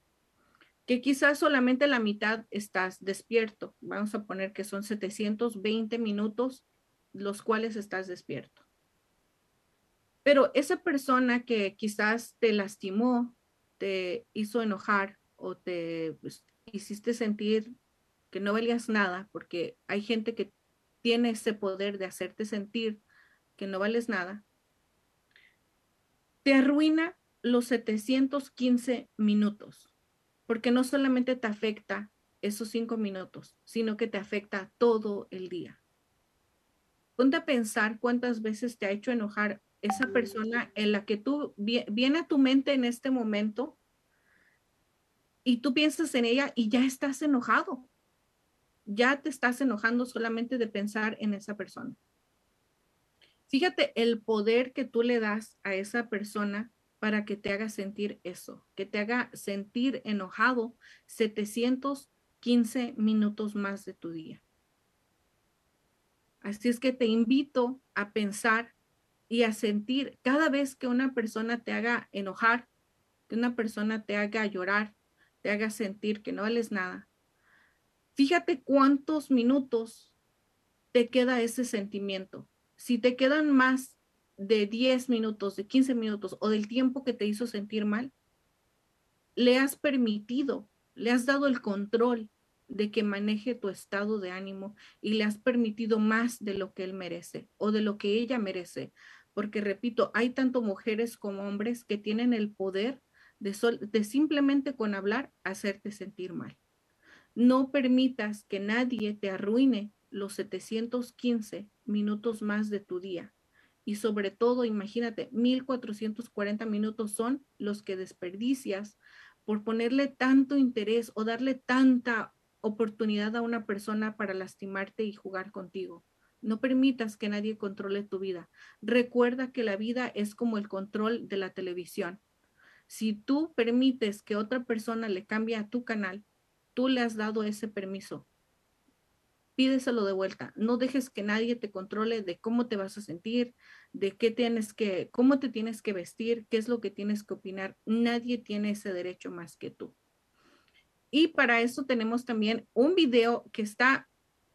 que quizás solamente la mitad estás despierto. Vamos a poner que son 720 minutos los cuales estás despierto. Pero esa persona que quizás te lastimó, te hizo enojar o te pues, hiciste sentir que no valías nada, porque hay gente que tiene ese poder de hacerte sentir que no vales nada, te arruina los 715 minutos, porque no solamente te afecta esos cinco minutos, sino que te afecta todo el día. Ponte a pensar cuántas veces te ha hecho enojar esa persona en la que tú viene a tu mente en este momento y tú piensas en ella y ya estás enojado. Ya te estás enojando solamente de pensar en esa persona. Fíjate el poder que tú le das a esa persona para que te haga sentir eso, que te haga sentir enojado 715 minutos más de tu día. Así es que te invito a pensar y a sentir cada vez que una persona te haga enojar, que una persona te haga llorar, te haga sentir que no vales nada. Fíjate cuántos minutos te queda ese sentimiento. Si te quedan más de 10 minutos, de 15 minutos o del tiempo que te hizo sentir mal, le has permitido, le has dado el control de que maneje tu estado de ánimo y le has permitido más de lo que él merece o de lo que ella merece. Porque repito, hay tanto mujeres como hombres que tienen el poder de, simplemente con hablar hacerte sentir mal. No permitas que nadie te arruine los 715 minutos más de tu día. Y sobre todo, imagínate, 1440 minutos son los que desperdicias por ponerle tanto interés o darle tanta oportunidad a una persona para lastimarte y jugar contigo. No permitas que nadie controle tu vida. Recuerda que la vida es como el control de la televisión. Si tú permites que otra persona le cambie a tu canal, tú le has dado ese permiso. Pídeselo de vuelta. No dejes que nadie te controle de cómo te vas a sentir, de qué tienes que, cómo te tienes que vestir, qué es lo que tienes que opinar. Nadie tiene ese derecho más que tú. Y para eso tenemos también un video que está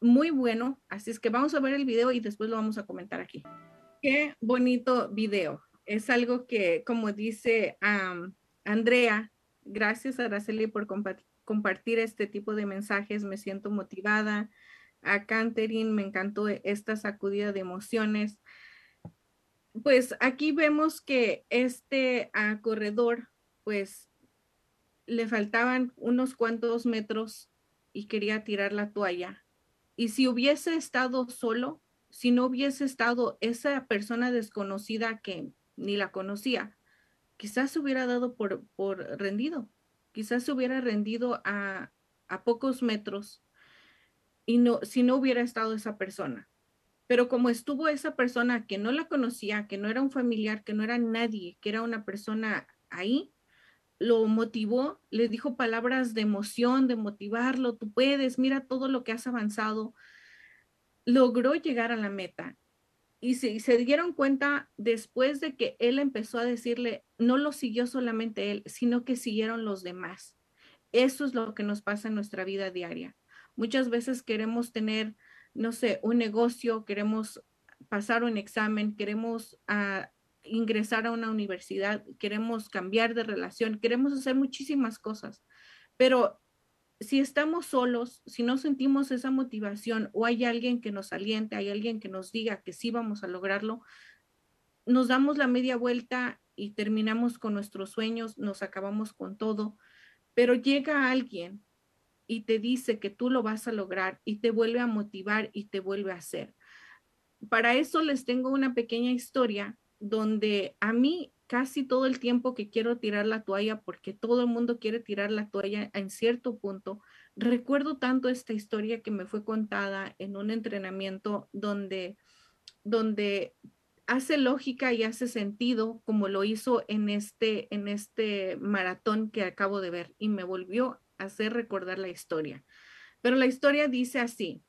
muy bueno. Así es que vamos a ver el video y después lo vamos a comentar aquí. Qué bonito video es algo que, como dice Andrea, gracias a Araceli por compartir este tipo de mensajes, me siento motivada. A Catherine me encantó esta sacudida de emociones. Pues aquí vemos que este corredor, pues le faltaban unos cuantos metros y quería tirar la toalla. Y si hubiese estado solo, si no hubiese estado esa persona desconocida que ni la conocía, quizás se hubiera dado por, por rendido, quizás se hubiera rendido a, a pocos metros y no, si no hubiera estado esa persona. Pero como estuvo esa persona que no la conocía, que no era un familiar, que no era nadie, que era una persona ahí, lo motivó, le dijo palabras de emoción, de motivarlo, tú puedes, mira todo lo que has avanzado. Logró llegar a la meta y se, dieron cuenta después de que él empezó a decirle, no lo siguió solamente él, sino que siguieron los demás. Eso es lo que nos pasa en nuestra vida diaria. Muchas veces queremos tener, no sé, un negocio, queremos pasar un examen, queremos ah, ingresar a una universidad, queremos cambiar de relación, queremos hacer muchísimas cosas, pero si estamos solos, si no sentimos esa motivación o hay alguien que nos aliente, hay alguien que nos diga que sí vamos a lograrlo, nos damos la media vuelta y terminamos con nuestros sueños, nos acabamos con todo, pero llega alguien y te dice que tú lo vas a lograr y te vuelve a motivar y te vuelve a hacer. Para eso les tengo una pequeña historia donde a mí casi todo el tiempo que quiero tirar la toalla, porque todo el mundo quiere tirar la toalla en cierto punto, recuerdo tanto esta historia que me fue contada en un entrenamiento donde, donde hace lógica y hace sentido como lo hizo en este, en este maratón que acabo de ver y me volvió a hacer recordar la historia. Pero la historia dice así,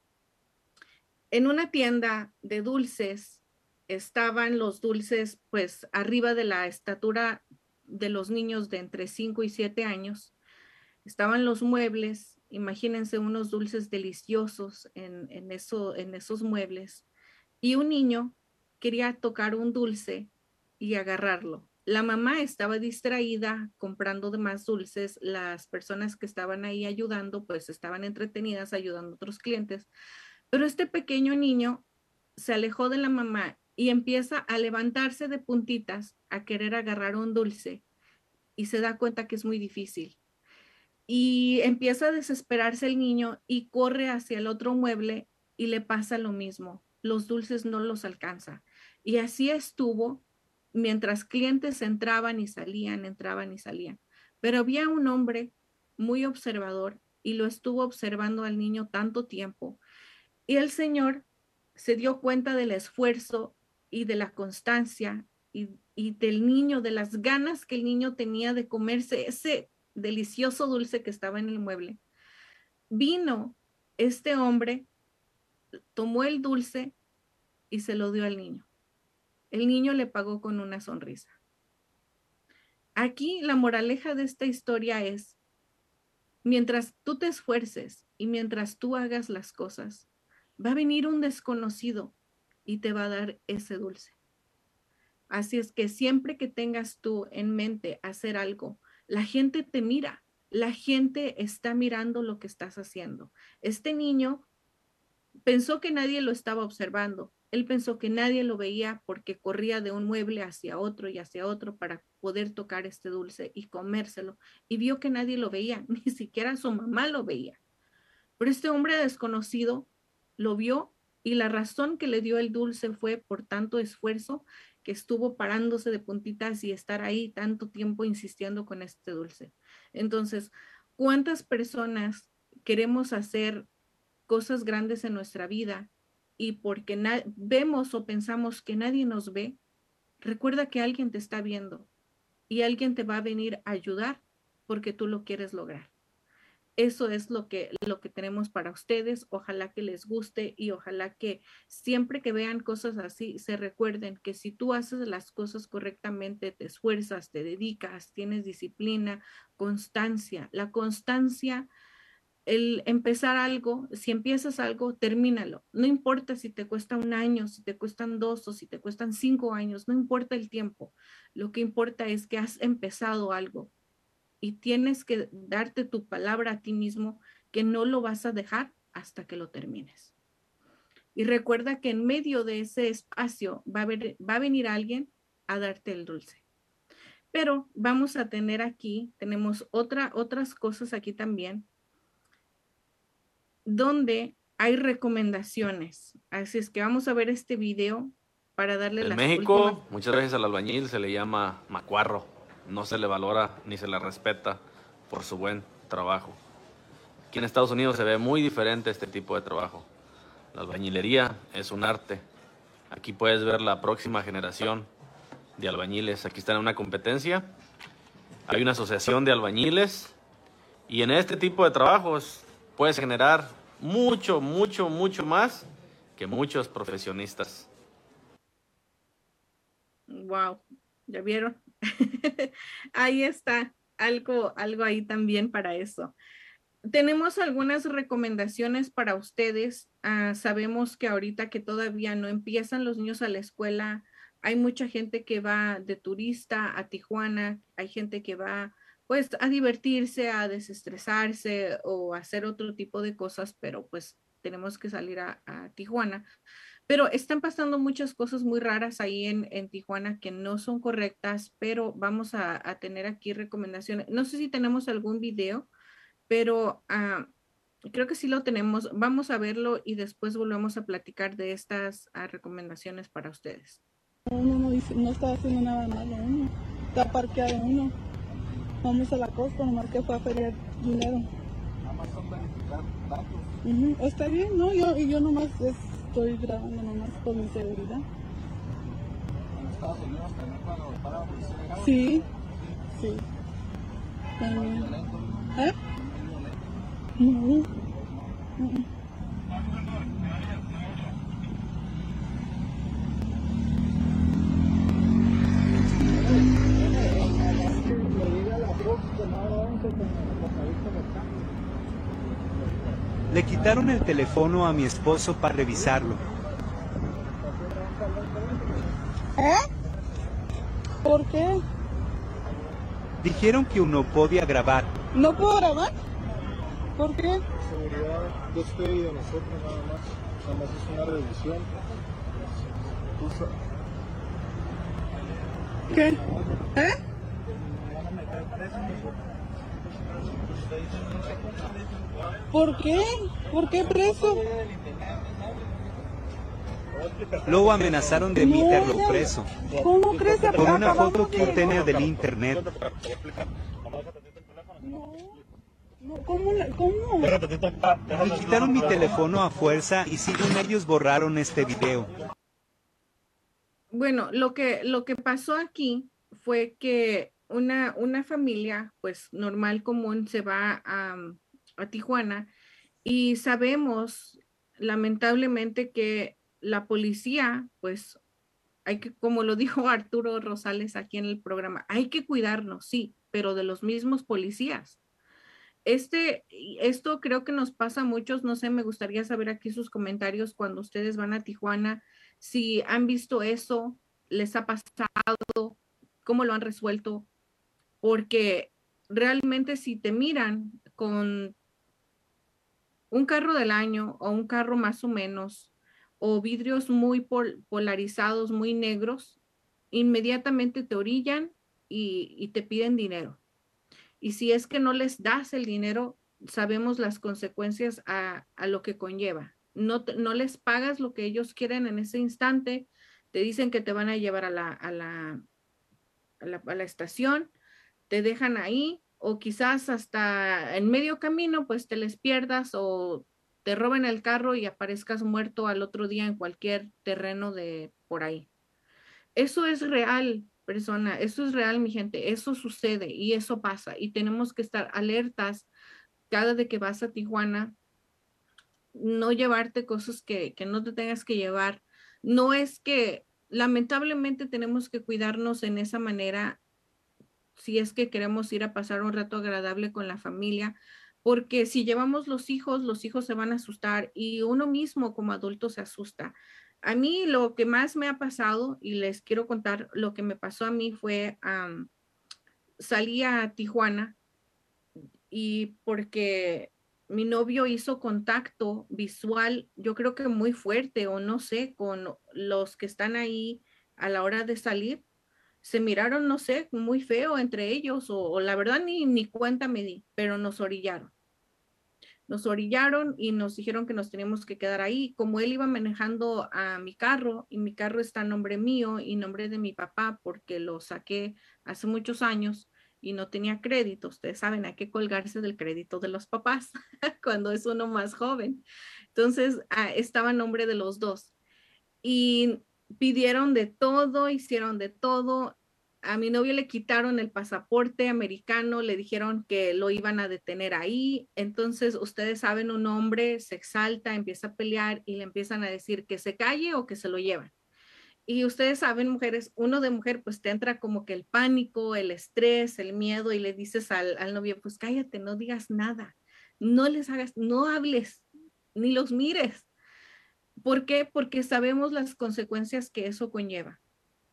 en una tienda de dulces estaban los dulces pues arriba de la estatura de los niños de entre 5 y 7 años. Estaban los muebles, imagínense unos dulces deliciosos en, en, eso, en esos muebles. Y un niño quería tocar un dulce y agarrarlo. la mamá estaba distraída comprando demás dulces, las personas que estaban ahí ayudando, pues estaban entretenidas ayudando a otros clientes, pero este pequeño niño se alejó de la mamá y empieza a levantarse de puntitas a querer agarrar un dulce y se da cuenta que es muy difícil. Y empieza a desesperarse el niño y corre hacia el otro mueble y le pasa lo mismo. Los dulces no los alcanza. Y así estuvo mientras clientes entraban y salían, entraban y salían. Pero había un hombre muy observador y lo estuvo observando al niño tanto tiempo. Y el Señor se dio cuenta del esfuerzo y de la constancia y, y, del niño, de las ganas que el niño tenía de comerse ese delicioso dulce que estaba en el mueble. Vino este hombre, tomó el dulce y se lo dio al niño. El niño le pagó con una sonrisa. Aquí la moraleja de esta historia es, mientras tú te esfuerces y mientras tú hagas las cosas, va a venir un desconocido y te va a dar ese dulce. Así es que siempre que tengas tú en mente hacer algo, la gente te mira, la gente está mirando lo que estás haciendo. Este niño pensó que nadie lo estaba observando, él pensó que nadie lo veía porque corría de un mueble hacia otro y hacia otro para poder tocar este dulce y comérselo. Y vio que nadie lo veía, (laughs) ni siquiera su mamá lo veía. Pero este hombre desconocido lo vio y la razón que le dio el dulce fue por tanto esfuerzo que estuvo parándose de puntitas y estar ahí tanto tiempo insistiendo con este dulce. Entonces, ¿cuántas personas queremos hacer cosas grandes en nuestra vida y porque vemos o pensamos que nadie nos ve, recuerda que alguien te está viendo y alguien te va a venir a ayudar porque tú lo quieres lograr. Eso es lo que, lo que tenemos para ustedes. Ojalá que les guste y ojalá que siempre que vean cosas así se recuerden que si tú haces las cosas correctamente, te esfuerzas, te dedicas, tienes disciplina, constancia. La constancia el empezar algo, si empiezas algo, termínalo. No importa si te cuesta un año, si te cuestan dos o si te cuestan cinco años, no importa el tiempo. Lo que importa es que has empezado algo y tienes que darte tu palabra a ti mismo que no lo vas a dejar hasta que lo termines. Y recuerda que en medio de ese espacio va a, va a venir alguien a darte el dulce. Pero vamos a tener aquí, tenemos otra, otras cosas aquí también donde hay recomendaciones. Así es que vamos a ver este video para darle en las México, muchas veces al albañil se le llama macuarro. No se le valora ni se le respeta por su buen trabajo. Aquí en Estados Unidos se ve muy diferente este tipo de trabajo. La albañilería es un arte. Aquí puedes ver la próxima generación de albañiles. Aquí están en una competencia. Hay una asociación de albañiles y en este tipo de trabajos puedes generar mucho, mucho, mucho más que muchos profesionistas. Wow, ¿ya vieron? (laughs) ahí está, algo, algo ahí también para eso. Tenemos algunas recomendaciones para ustedes. Ah, sabemos que ahorita que todavía no empiezan los niños a la escuela, hay mucha gente que va de turista a Tijuana, hay gente que va pues a divertirse, a desestresarse o hacer otro tipo de cosas, pero pues tenemos que salir a, Tijuana. Pero están pasando muchas cosas muy raras ahí en, Tijuana que no son correctas, pero vamos a, tener aquí recomendaciones. No sé si tenemos algún video, pero ah, creo que sí lo tenemos. Vamos a verlo y después volvemos a platicar de estas ah, recomendaciones para ustedes. Uno no, dice, no está haciendo nada malo, uno está parqueado uno. Vamos a la costa, nomás que fue a feriar dinero. Nada más son verificar datos. Está bien, ¿no? Yo, y yo nomás estoy grabando nomás por mi seguridad. ¿En Estados Unidos también cuando para la policía Sí, sí. También. ¿Eh? No. No. Le quitaron el teléfono a mi esposo para revisarlo. ¿Eh? ¿Por qué? Dijeron que uno podía grabar. ¿No puedo grabar? ¿Por qué? Seguridad, despedido de nosotros nada más. Nada más es una revisión. ¿Qué? ¿Eh? ¿Por qué? ¿Por qué preso? Luego amenazaron de No, meterlo ya- preso. ¿Cómo crees que Con una foto que de- obtenía del internet. No, ¿Cómo? la- ¿Cómo? Me quitaron mi teléfono a fuerza y según ellos borraron este video. Bueno, lo que, lo que pasó aquí fue que una, una familia, pues normal, común, se va a, a Tijuana y sabemos lamentablemente que la policía, pues hay que, como lo (laughs) dijo Arturo Rosales aquí en el programa, hay que cuidarnos, sí, pero de los mismos policías. Este, esto creo que nos pasa a muchos, no sé, me gustaría saber aquí sus comentarios cuando ustedes van a Tijuana, si han visto eso, les ha pasado, cómo lo han resuelto, porque realmente si te miran con un carro del año o un carro más o menos, o vidrios muy pol- polarizados, muy negros, inmediatamente te orillan y, te piden dinero. Y si es que no les das el dinero, sabemos las consecuencias a, lo que conlleva. No, no les pagas lo que ellos quieren en ese instante, te dicen que te van a llevar a la, a la, a la estación, te dejan ahí o quizás hasta en medio camino pues te les pierdas o te roben el carro y aparezcas muerto al otro día en cualquier terreno de por ahí. Eso es real, persona, eso es real, mi gente, eso sucede y eso pasa y tenemos que estar alertas cada de que vas a Tijuana, no llevarte cosas que, que no te tengas que llevar. No es que lamentablemente tenemos que cuidarnos en esa manera si es que queremos ir a pasar un rato agradable con la familia, porque si llevamos los hijos, los hijos se van a asustar y uno mismo como adulto se asusta. A mí lo que más me ha pasado, y les quiero contar, lo que me pasó a mí fue, am, salí a Tijuana y porque mi novio hizo contacto visual, yo creo que muy fuerte o no sé, con los que están ahí a la hora de salir, se miraron, no sé, muy feo entre ellos o, la verdad ni, ni cuenta me di, pero nos orillaron. Nos orillaron y nos dijeron que nos teníamos que quedar ahí. Como él iba manejando a mi carro y mi carro está a nombre mío y nombre de mi papá porque lo saqué hace muchos años y no tenía crédito. Ustedes saben, hay que colgarse del crédito de los papás (laughs) cuando es uno más joven. Entonces, ah, estaba a nombre de los dos. Y pidieron de todo, hicieron de todo. A mi novio le quitaron el pasaporte americano, le dijeron que lo iban a detener ahí. Entonces, ustedes saben, un hombre se exalta, empieza a pelear y le empiezan a decir que se calle o que se lo llevan. Y ustedes saben, mujeres, uno de mujer, pues te entra como que el pánico, el estrés, el miedo y le dices al, al novio, pues cállate, no digas nada, no les hagas, no hables, ni los mires. ¿Por qué? Porque sabemos las consecuencias que eso conlleva.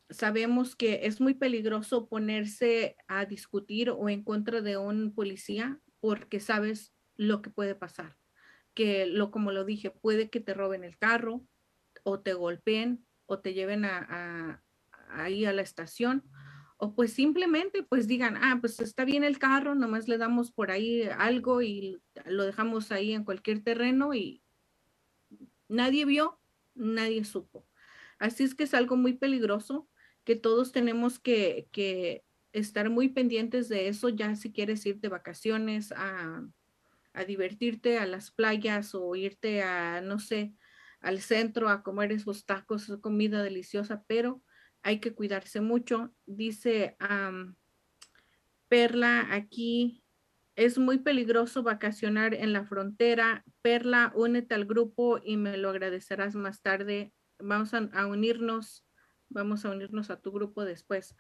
Sabemos que es muy peligroso ponerse a discutir o en contra de un policía porque sabes lo que puede pasar. Que lo como lo dije, puede que te roben el carro o te golpeen o te lleven a, a- ahí a la estación o pues simplemente pues digan, ah, pues está bien el carro, nomás le damos por ahí algo y lo dejamos ahí en cualquier terreno y nadie vio, nadie supo. Así es que es algo muy peligroso que todos tenemos que, estar muy pendientes de eso, ya si quieres ir de vacaciones a, divertirte a las playas o irte a, no sé, al centro a comer esos tacos, esa comida deliciosa, pero hay que cuidarse mucho. Dice Perla aquí, es muy peligroso vacacionar en la frontera. Perla, únete al grupo y me lo agradecerás más tarde. Vamos a, a unirnos, vamos a unirnos a tu grupo después.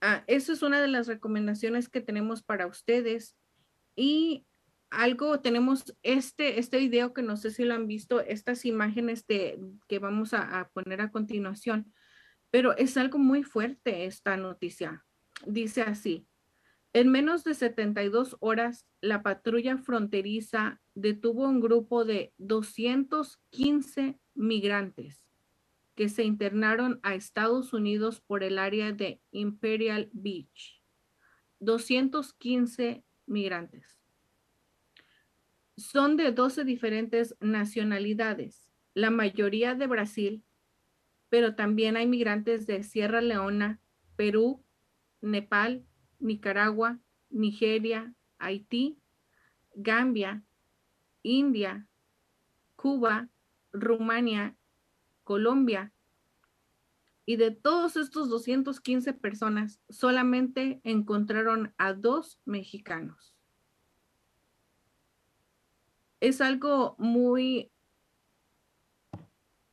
Ah, eso es una de las recomendaciones que tenemos para ustedes. Y algo, tenemos este, este video que no sé si lo han visto, estas imágenes de, que vamos a, a poner a continuación, pero es algo muy fuerte esta noticia. Dice así, En menos de 72 horas, la patrulla fronteriza detuvo un grupo de 215 migrantes que se internaron a Estados Unidos por el área de Imperial Beach. 215 migrantes. Son de 12 diferentes nacionalidades, la mayoría de Brasil, pero también hay migrantes de Sierra Leona, Perú, Nepal, Nicaragua, Nigeria, Haití, Gambia, India, Cuba, Rumania, Colombia. Y de todos estos 215 personas, solamente encontraron a dos mexicanos. Es algo muy,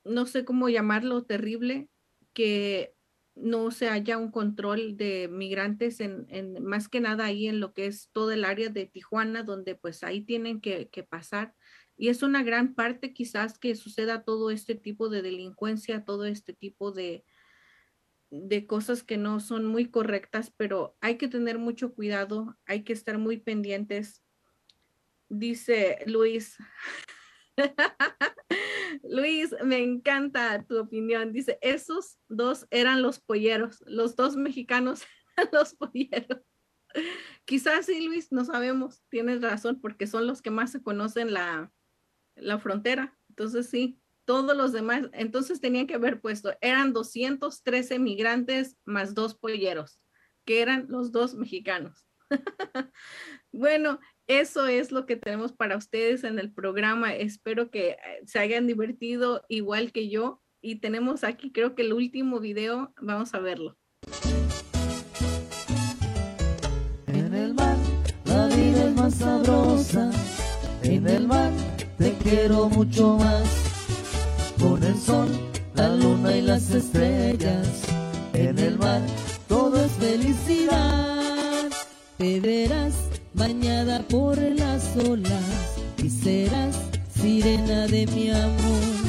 no sé cómo llamarlo, terrible, que no se haya un control de migrantes en, más que nada ahí en lo que es todo el área de Tijuana, donde pues ahí tienen que, pasar. Y es una gran parte quizás que suceda todo este tipo de delincuencia, todo este tipo de, de cosas que no son muy correctas, pero hay que tener mucho cuidado, hay que estar muy pendientes. Dice Luis, (laughs) Luis, me encanta tu opinión. Dice, esos dos eran los polleros, los dos mexicanos, (laughs) los polleros. Quizás sí, Luis, no sabemos, tienes razón, porque son los que más se conocen la, la frontera. Entonces sí, todos los demás, entonces tenían que haber puesto, eran 213 migrantes más dos polleros, que eran los dos mexicanos. (laughs) bueno, eso es lo que tenemos para ustedes en el programa. Espero que eh, se hayan divertido igual que yo. Y tenemos aquí, creo que el último video, vamos a verlo. En el mar, la vida es más sabrosa. En el mar, te quiero mucho más. Con el sol, la luna y las estrellas. En el mar, todo es felicidad. Te verás bañada por las olas y serás sirena de mi amor.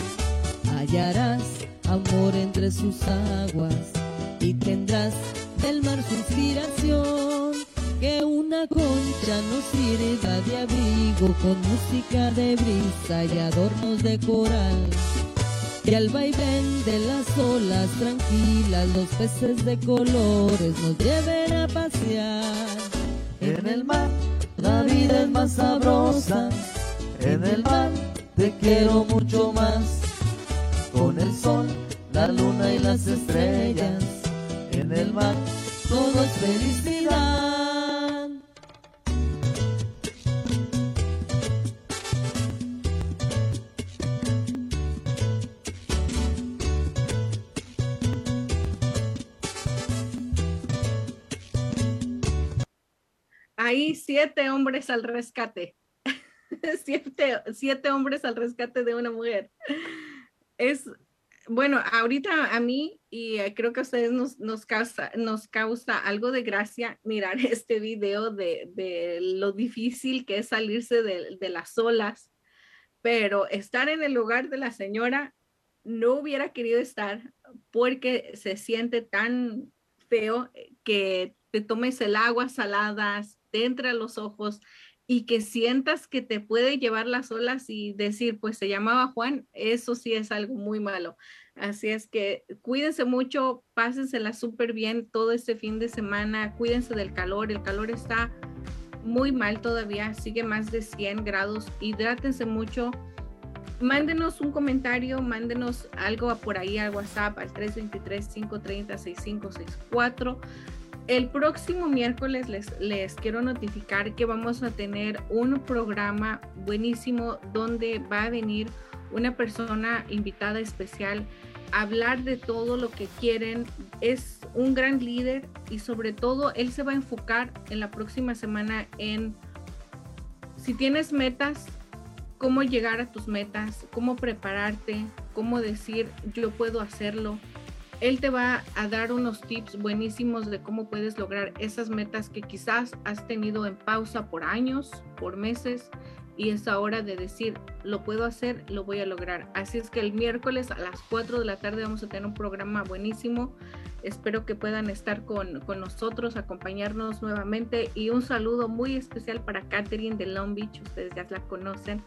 Hallarás amor entre sus aguas y tendrás del mar su inspiración. Que una concha nos sirva de abrigo con música de brisa y adornos de coral. Y al vaivén de las olas tranquilas, los peces de colores nos lleven a pasear. En el mar la vida es más sabrosa. En el mar te quiero mucho más. Con el sol, la luna y las estrellas. En el mar todo es felicidad. Ahí siete hombres al rescate. (laughs) siete, siete hombres al rescate de una mujer. Es, bueno, ahorita a mí y eh, creo que a ustedes nos, nos, causa, nos causa algo de gracia mirar (laughs) este video de, de lo difícil que es salirse de, de, las olas, pero estar en el lugar de la señora no hubiera querido estar porque se siente tan feo que te tomes el agua saladas, te entre a los ojos y que sientas que te puede llevar las olas y decir, pues se llamaba Juan, eso sí es algo muy malo. Así es que cuídense mucho, pásensela súper bien todo este fin de semana, cuídense del calor, el calor está muy mal todavía, sigue más de 100 grados, hidrátense mucho. Mándenos un comentario, mándenos algo por ahí al WhatsApp al 323-530-6564 el próximo miércoles les, quiero notificar que vamos a tener un programa buenísimo donde va a venir una persona invitada especial a hablar de todo lo que quieren. Es un gran líder y sobre todo él se va a enfocar en la próxima semana en si tienes metas, cómo llegar a tus metas, cómo prepararte, cómo decir yo puedo hacerlo él te va a dar unos tips buenísimos de cómo puedes lograr esas metas que quizás has tenido en pausa por años, por meses y es hora de decir, lo puedo hacer, lo voy a lograr. Así es que el miércoles a las 4 de la tarde vamos a tener un programa buenísimo. Espero que puedan estar con, con nosotros, acompañarnos nuevamente y un saludo muy especial para Catherine de Long Beach, ustedes ya la conocen.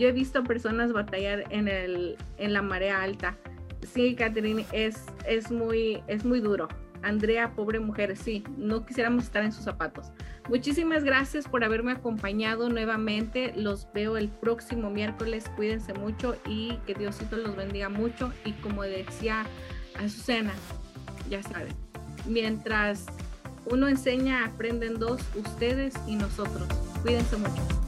Yo he visto personas batallar en, el, en la marea alta. Sí, Catherine, es, es, muy, es muy duro. Andrea, pobre mujer, sí, no quisiéramos estar en sus zapatos. Muchísimas gracias por haberme acompañado nuevamente. Los veo el próximo miércoles. Cuídense mucho y que Diosito los bendiga mucho. Y como decía Azucena, ya saben, mientras uno enseña, aprenden dos, ustedes y nosotros. Cuídense mucho.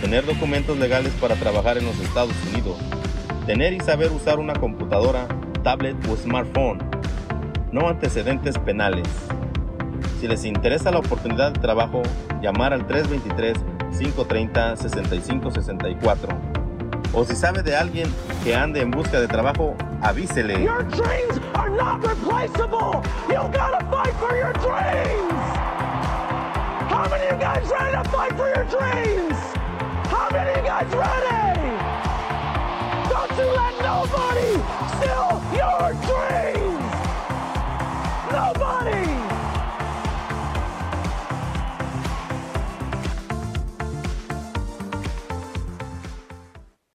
Tener documentos legales para trabajar en los Estados Unidos. Tener y saber usar una computadora, tablet o smartphone. No antecedentes penales. Si les interesa la oportunidad de trabajo, llamar al 323-530-6564. O si sabe de alguien que ande en busca de trabajo, avísele. Your dreams are not replaceable. You gotta fight for your dreams. How many of you guys ready to fight for your dreams? How many of you guys ready? Don't you let nobody steal your dreams! Nobody!